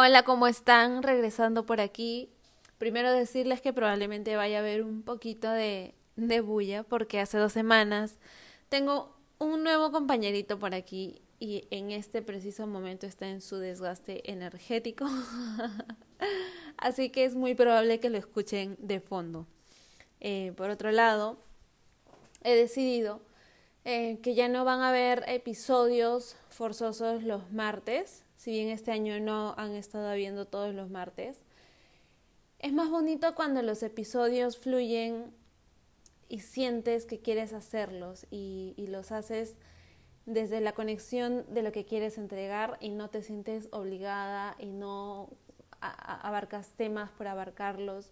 Hola, ¿cómo están? Regresando por aquí. Primero decirles que probablemente vaya a haber un poquito de, de bulla porque hace dos semanas tengo un nuevo compañerito por aquí y en este preciso momento está en su desgaste energético. Así que es muy probable que lo escuchen de fondo. Eh, por otro lado, he decidido eh, que ya no van a haber episodios forzosos los martes, si bien este año no han estado habiendo todos los martes. Es más bonito cuando los episodios fluyen y sientes que quieres hacerlos y, y los haces desde la conexión de lo que quieres entregar y no te sientes obligada y no abarcas temas por abarcarlos,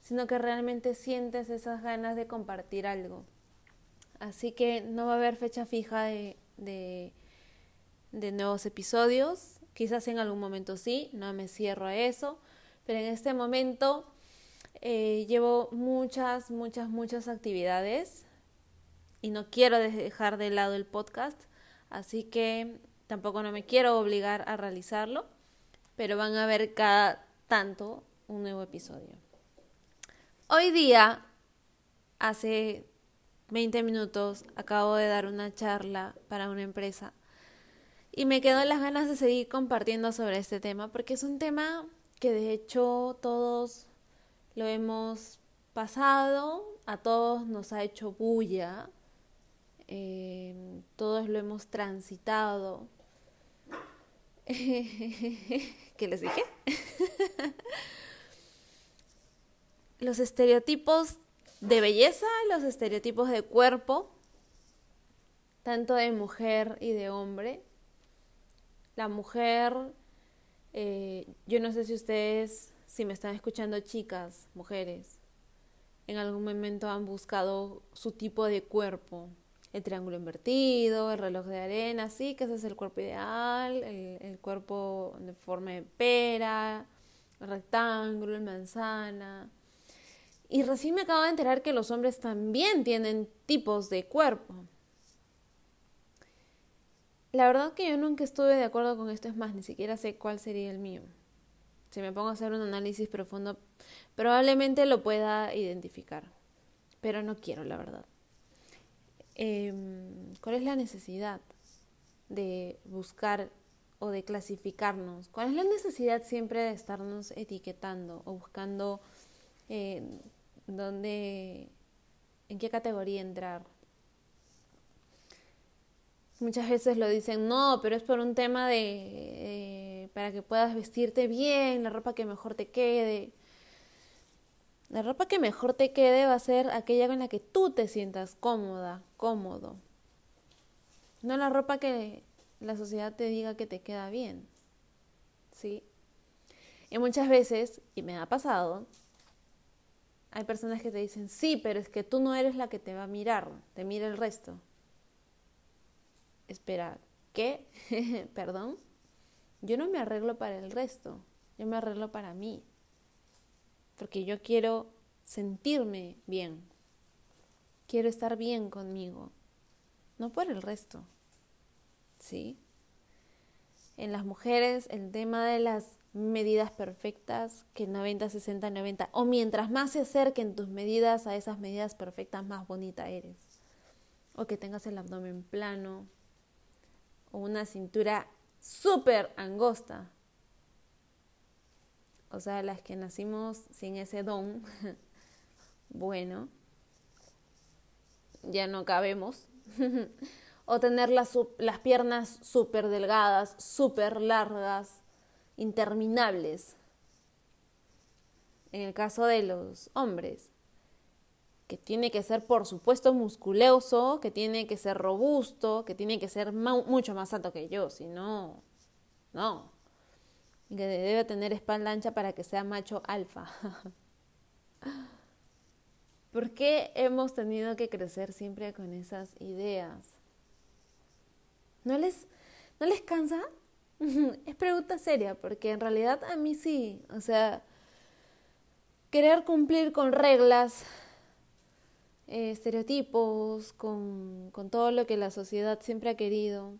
sino que realmente sientes esas ganas de compartir algo. Así que no va a haber fecha fija de, de, nuevos episodios. Quizás en algún momento sí, no me cierro a eso, pero en este momento eh, llevo muchas, muchas, muchas actividades y no quiero dejar de lado el podcast, así que tampoco no me quiero obligar a realizarlo pero van a ver cada tanto un nuevo episodio. Hoy día, hace 20 minutos, acabo de dar una charla para una empresa y me quedo las ganas de seguir compartiendo sobre este tema porque es un tema que de hecho todos lo hemos pasado, a todos nos ha hecho bulla, eh, todos lo hemos transitado ¿Qué les dije? los estereotipos de belleza, los estereotipos de cuerpo, tanto de mujer y de hombre. La mujer, eh, yo no sé si ustedes, si me están escuchando chicas, mujeres, en algún momento han buscado su tipo de cuerpo, el triángulo invertido, el reloj de arena, sí, que ese es el cuerpo ideal, el, cuerpo de forma de pera, el rectángulo, el manzana. Y recién me acabo de enterar que los hombres también tienen tipos de cuerpo. La verdad que yo nunca estuve de acuerdo con esto, es más, ni siquiera sé cuál sería el mío. Si me pongo a hacer un análisis profundo, probablemente lo pueda identificar, pero no quiero, la verdad. Em, cuál es la necesidad de buscar o de clasificarnos, cuál es la necesidad siempre de estarnos etiquetando o buscando eh, dónde, en qué categoría entrar. Muchas veces lo dicen, no, pero es por un tema de, eh, para que puedas vestirte bien, la ropa que mejor te quede. La ropa que mejor te quede va a ser aquella con la que tú te sientas cómoda, cómodo. No la ropa que la sociedad te diga que te queda bien. ¿Sí? Y muchas veces, y me ha pasado, hay personas que te dicen, sí, pero es que tú no eres la que te va a mirar, te mira el resto. Espera, ¿qué? Perdón. Yo no me arreglo para el resto, yo me arreglo para mí porque yo quiero sentirme bien, quiero estar bien conmigo, no por el resto, ¿sí? En las mujeres el tema de las medidas perfectas, que 90, 60, 90, o mientras más se acerquen tus medidas a esas medidas perfectas, más bonita eres. O que tengas el abdomen plano, o una cintura súper angosta, o sea, las que nacimos sin ese don, bueno, ya no cabemos. o tener las, las piernas súper delgadas, súper largas, interminables. En el caso de los hombres, que tiene que ser, por supuesto, musculoso, que tiene que ser robusto, que tiene que ser mucho más alto que yo, si no, no, que debe tener espalda ancha para que sea macho alfa. ¿Por qué hemos tenido que crecer siempre con esas ideas? ¿No les, ¿no les cansa? Es pregunta seria, porque en realidad a mí sí. O sea, querer cumplir con reglas, eh, estereotipos, con, con, todo lo que la sociedad siempre ha querido.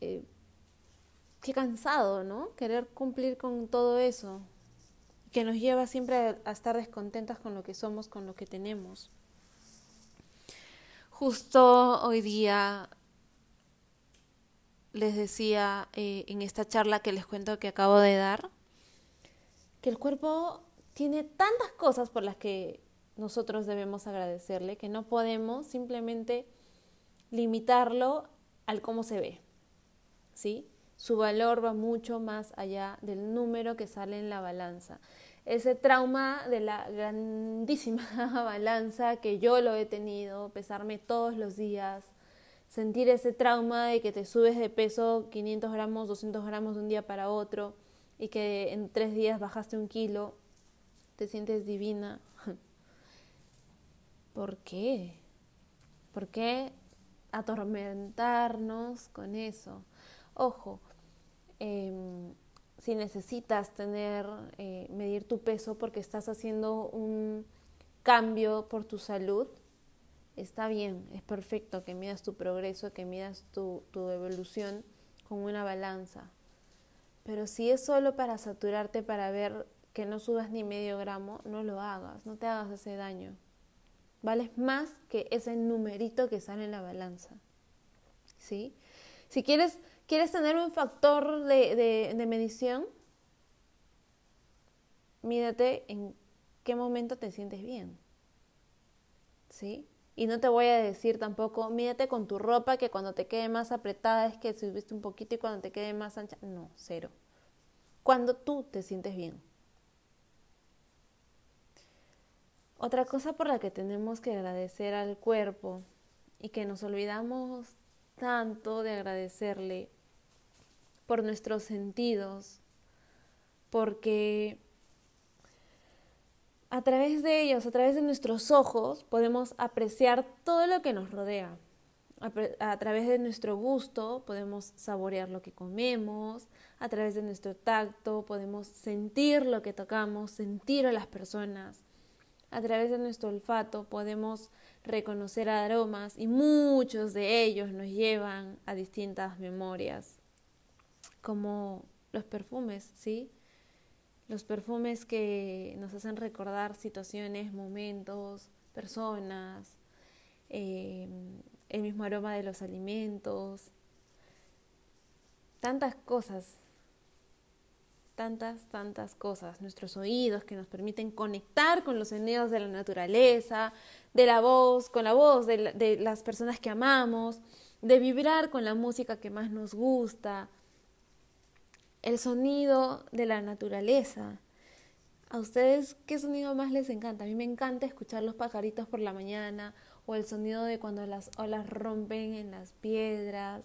Eh, qué cansado, ¿no? Querer cumplir con todo eso, que nos lleva siempre a, estar descontentas con lo que somos, con lo que tenemos. Justo hoy día les decía eh, en esta charla que les cuento que acabo de dar, que el cuerpo tiene tantas cosas por las que nosotros debemos agradecerle que no podemos simplemente limitarlo al cómo se ve. ¿Sí? Su valor va mucho más allá del número que sale en la balanza. Ese trauma de la grandísima balanza que yo lo he tenido, pesarme todos los días, sentir ese trauma de que te subes de peso 500 gramos, 200 gramos de un día para otro y que en tres días bajaste un kilo, te sientes divina. ¿Por qué? ¿Por qué atormentarnos con eso? Ojo, em, si necesitas tener, eh, medir tu peso porque estás haciendo un cambio por tu salud, está bien, es perfecto que midas tu progreso, que midas tu, tu evolución con una balanza. Pero si es solo para saturarte, para ver que no subas ni medio gramo, no lo hagas, no te hagas ese daño. Vales más que ese numerito que sale en la balanza. ¿Sí? Si quieres, quieres tener un factor de, de medición, mídate en qué momento te sientes bien. ¿Sí? Y no te voy a decir tampoco, mídate con tu ropa que cuando te quede más apretada es que subiste un poquito y cuando te quede más ancha. No, cero. Cuando tú te sientes bien. Otra cosa por la que tenemos que agradecer al cuerpo y que nos olvidamos tanto de agradecerle por nuestros sentidos, porque a través de ellos, a través de nuestros ojos, podemos apreciar todo lo que nos rodea. A, través de nuestro gusto podemos saborear lo que comemos, a través de nuestro tacto podemos sentir lo que tocamos, sentir a las personas, a través de nuestro olfato podemos reconocer aromas y muchos de ellos nos llevan a distintas memorias, como los perfumes, ¿sí? Los perfumes que nos hacen recordar situaciones, momentos, personas, eh, el mismo aroma de los alimentos, tantas cosas tantas, tantas cosas, nuestros oídos que nos permiten conectar con los sonidos de la naturaleza, de la voz, con la voz de, las personas que amamos, de vibrar con la música que más nos gusta, el sonido de la naturaleza. ¿A ustedes qué sonido más les encanta? A mí me encanta escuchar los pajaritos por la mañana o el sonido de cuando las olas rompen en las piedras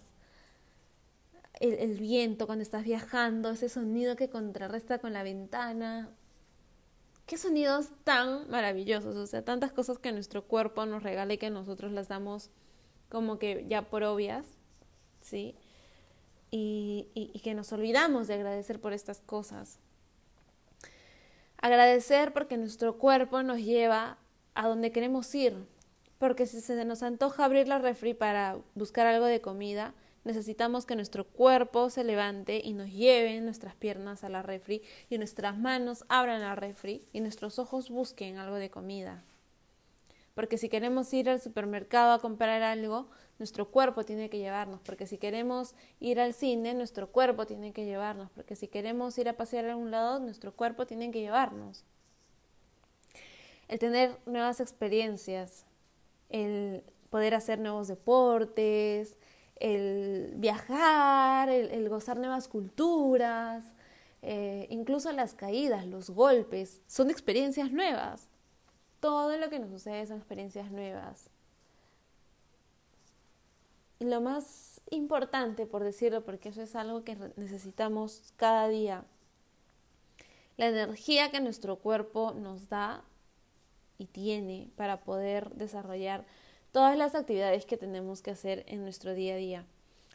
el, viento cuando estás viajando, ese sonido que contrarresta con la ventana. Qué sonidos tan maravillosos, o sea, tantas cosas que nuestro cuerpo nos regala y que nosotros las damos como que ya por obvias, ¿sí? Y, y, que nos olvidamos de agradecer por estas cosas. Agradecer porque nuestro cuerpo nos lleva a donde queremos ir. Porque si se nos antoja abrir la refri para buscar algo de comida, Necesitamos que nuestro cuerpo se levante y nos lleve nuestras piernas a la refri y nuestras manos abran la refri y nuestros ojos busquen algo de comida. Porque si queremos ir al supermercado a comprar algo, nuestro cuerpo tiene que llevarnos. Porque si queremos ir al cine, nuestro cuerpo tiene que llevarnos. Porque si queremos ir a pasear a algún lado, nuestro cuerpo tiene que llevarnos. El tener nuevas experiencias, el poder hacer nuevos deportes, el viajar, el, gozar nuevas culturas, eh, incluso las caídas, los golpes, son experiencias nuevas. Todo lo que nos sucede son experiencias nuevas. Y lo más importante, por decirlo, porque eso es algo que necesitamos cada día, la energía que nuestro cuerpo nos da y tiene para poder desarrollar todas las actividades que tenemos que hacer en nuestro día a día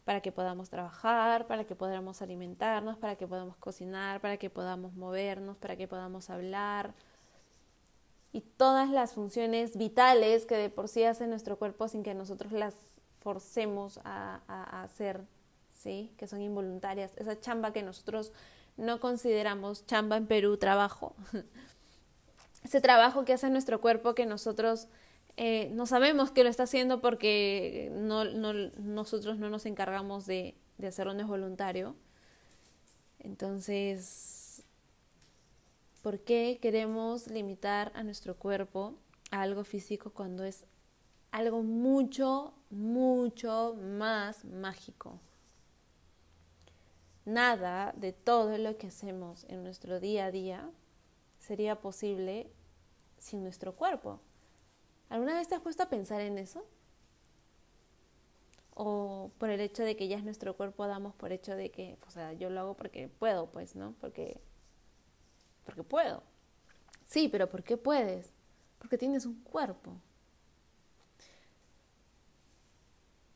para que podamos trabajar, para que podamos alimentarnos, para que podamos cocinar, para que podamos movernos, para que podamos hablar. Y todas las funciones vitales que de por sí hace nuestro cuerpo sin que nosotros las forcemos a, hacer, ¿sí? Que son involuntarias. Esa chamba que nosotros no consideramos chamba en Perú, trabajo. Ese trabajo que hace nuestro cuerpo que nosotros eh, no sabemos que lo está haciendo porque no, nosotros no nos encargamos de, de hacerlo, no es voluntario. Entonces, ¿por qué queremos limitar a nuestro cuerpo a algo físico cuando es algo mucho, mucho más mágico? Nada de todo lo que hacemos en nuestro día a día sería posible sin nuestro cuerpo. ¿Alguna vez te has puesto a pensar en eso? O por el hecho de que ya es nuestro cuerpo, damos por hecho de que, o sea, yo lo hago porque puedo, pues, ¿no? Porque, porque puedo. Sí, pero ¿por qué puedes? Porque tienes un cuerpo.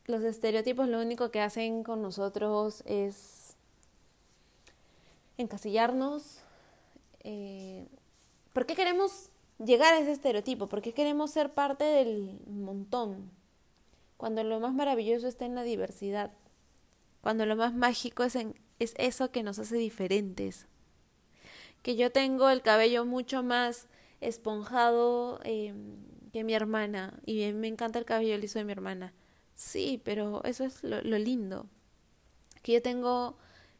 Los estereotipos lo único que hacen con nosotros es encasillarnos. Eh, ¿Por qué queremos llegar a ese estereotipo, porque queremos ser parte del montón, cuando lo más maravilloso está en la diversidad, cuando lo más mágico es eso que nos hace diferentes. Que yo tengo el cabello mucho más esponjado em, que mi hermana y me encanta el cabello liso de mi hermana. Sí, pero eso es lo, lindo. Que yo tengo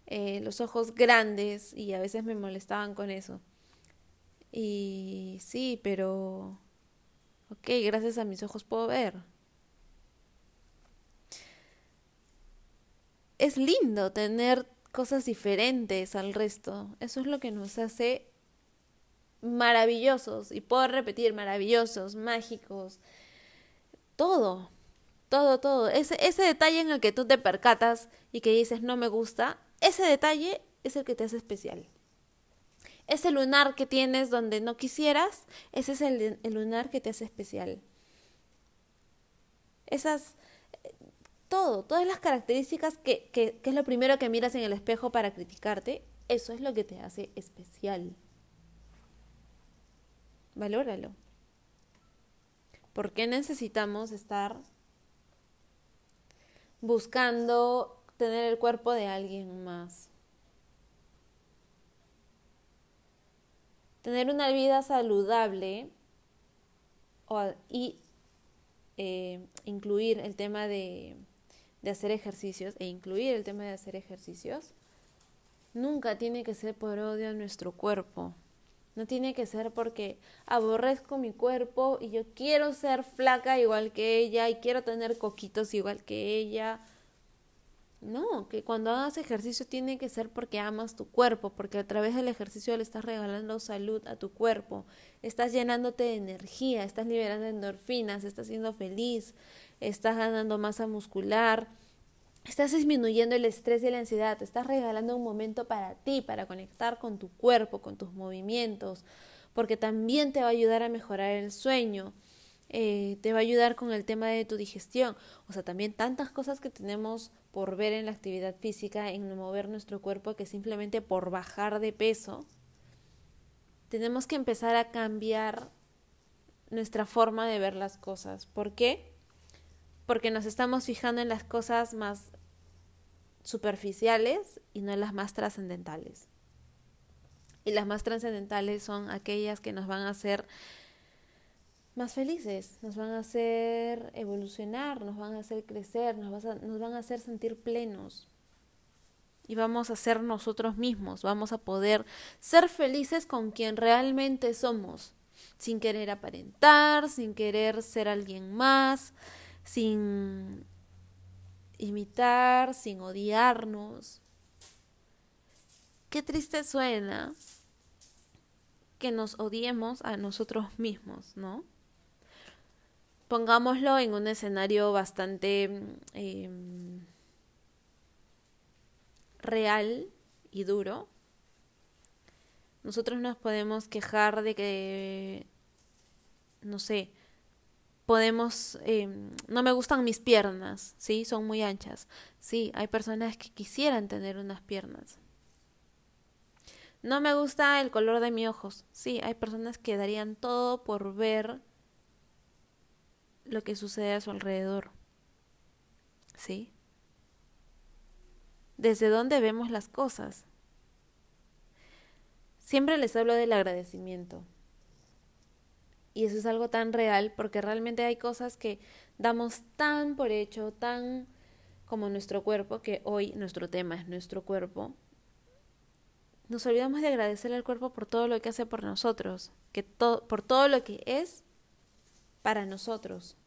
eh, los ojos grandes y a veces me molestaban con eso. Y sí, pero... Ok, gracias a mis ojos puedo ver. Es lindo tener cosas diferentes al resto. Eso es lo que nos hace maravillosos. Y puedo repetir, maravillosos, mágicos. Todo. Todo, todo. Ese, ese detalle en el que tú te percatas y que dices no me gusta, ese detalle es el que te hace especial ese lunar que tienes donde no quisieras, ese es el, lunar que te hace especial. Esas, todo, todas las características que, que, es lo primero que miras en el espejo para criticarte, eso es lo que te hace especial. Valóralo. ¿Por qué necesitamos estar buscando tener el cuerpo de alguien más? tener una vida saludable y eh, incluir el tema de, de hacer ejercicios e incluir el tema de hacer ejercicios nunca tiene que ser por odio a nuestro cuerpo. No tiene que ser porque aborrezco mi cuerpo y yo quiero ser flaca igual que ella y quiero tener coquitos igual que ella no, que cuando hagas ejercicio tiene que ser porque amas tu cuerpo, porque a través del ejercicio le estás regalando salud a tu cuerpo, estás llenándote de energía, estás liberando endorfinas, estás siendo feliz, estás ganando masa muscular, estás disminuyendo el estrés y la ansiedad, te estás regalando un momento para ti, para conectar con tu cuerpo, con tus movimientos, porque también te va a ayudar a mejorar el sueño. Eh, te va a ayudar con el tema de tu digestión. O sea, también tantas cosas que tenemos por ver en la actividad física, en mover nuestro cuerpo, que simplemente por bajar de peso, tenemos que empezar a cambiar nuestra forma de ver las cosas. ¿Por qué? Porque nos estamos fijando en las cosas más superficiales y no en las más trascendentales. Y las más trascendentales son aquellas que nos van a hacer más felices, nos van a hacer evolucionar, nos van a hacer crecer, nos, van a hacer sentir plenos. Y vamos a ser nosotros mismos, vamos a poder ser felices con quien realmente somos, sin querer aparentar, sin querer ser alguien más, sin imitar, sin odiarnos. Qué triste suena que nos odiemos a nosotros mismos, ¿no? pongámoslo en un escenario bastante em, real y duro, nosotros nos podemos quejar de que, no sé, podemos, em, no me gustan mis piernas, ¿sí? Son muy anchas. Sí, hay personas que quisieran tener unas piernas. No me gusta el color de mis ojos. Sí, hay personas que darían todo por ver lo que sucede a su alrededor. ¿Sí? desde dónde vemos las cosas. Siempre les hablo del agradecimiento. Y eso es algo tan real porque realmente hay cosas que damos tan por hecho, tan como nuestro cuerpo, que hoy nuestro tema es nuestro cuerpo. Nos olvidamos de agradecer al cuerpo por todo lo que hace por nosotros, que por todo lo que es para nosotros.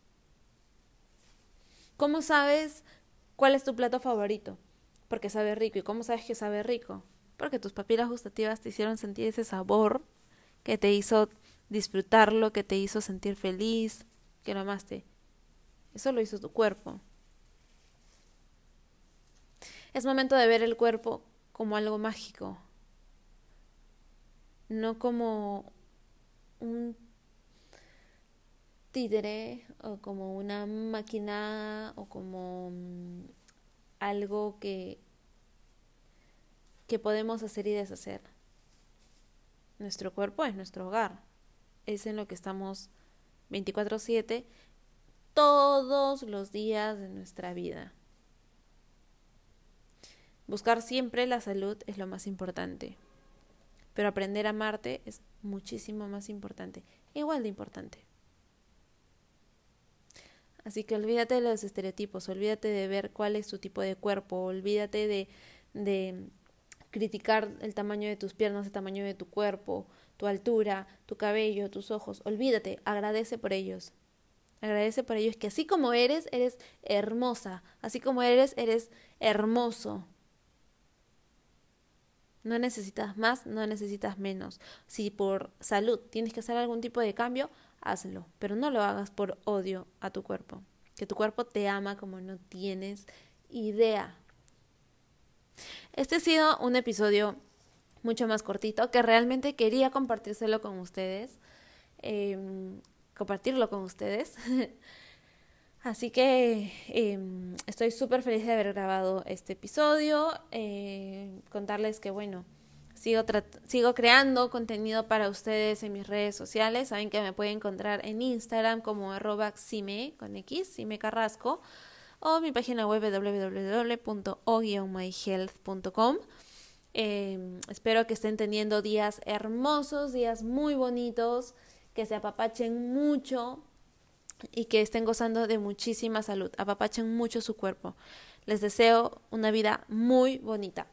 ¿Cómo sabes cuál es tu plato favorito? Porque sabe rico. ¿Y cómo sabes que sabe rico? Porque tus papilas gustativas te hicieron sentir ese sabor que te hizo disfrutarlo, que te hizo sentir feliz, que lo amaste. Eso lo hizo tu cuerpo. Es momento de ver el cuerpo como algo mágico, no como un títere o como una máquina o como mm, algo que, que podemos hacer y deshacer. Nuestro cuerpo es nuestro hogar es en lo que estamos 24/7 todos los días de nuestra vida. Buscar siempre la salud es lo más importante, pero aprender a amarte es muchísimo más importante, igual de importante. Así que olvídate de los estereotipos, olvídate de ver cuál es tu tipo de cuerpo, olvídate de, de criticar el tamaño de tus piernas, el tamaño de tu cuerpo, tu altura, tu cabello, tus ojos. Olvídate, agradece por ellos. Agradece por ellos que así como eres, eres hermosa. Así como eres, eres hermoso. No necesitas más, no necesitas menos. Si por salud tienes que hacer algún tipo de cambio, hazlo. Pero no lo hagas por odio a tu cuerpo. Que tu cuerpo te ama como no tienes idea. Este ha sido un episodio mucho más cortito, que realmente quería compartírselo con ustedes, em, compartirlo con ustedes. Así que em, estoy súper feliz de haber grabado este episodio, eh, contarles que bueno, sigo, sigo creando contenido para ustedes en mis redes sociales, saben que me pueden encontrar en Instagram como arroba con X, cime carrasco, o mi página web www.o-myhealth.com. Em, espero que estén teniendo días hermosos, días muy bonitos, que se apapachen mucho y que estén gozando de muchísima salud. Apapachen mucho su cuerpo. Les deseo una vida muy bonita.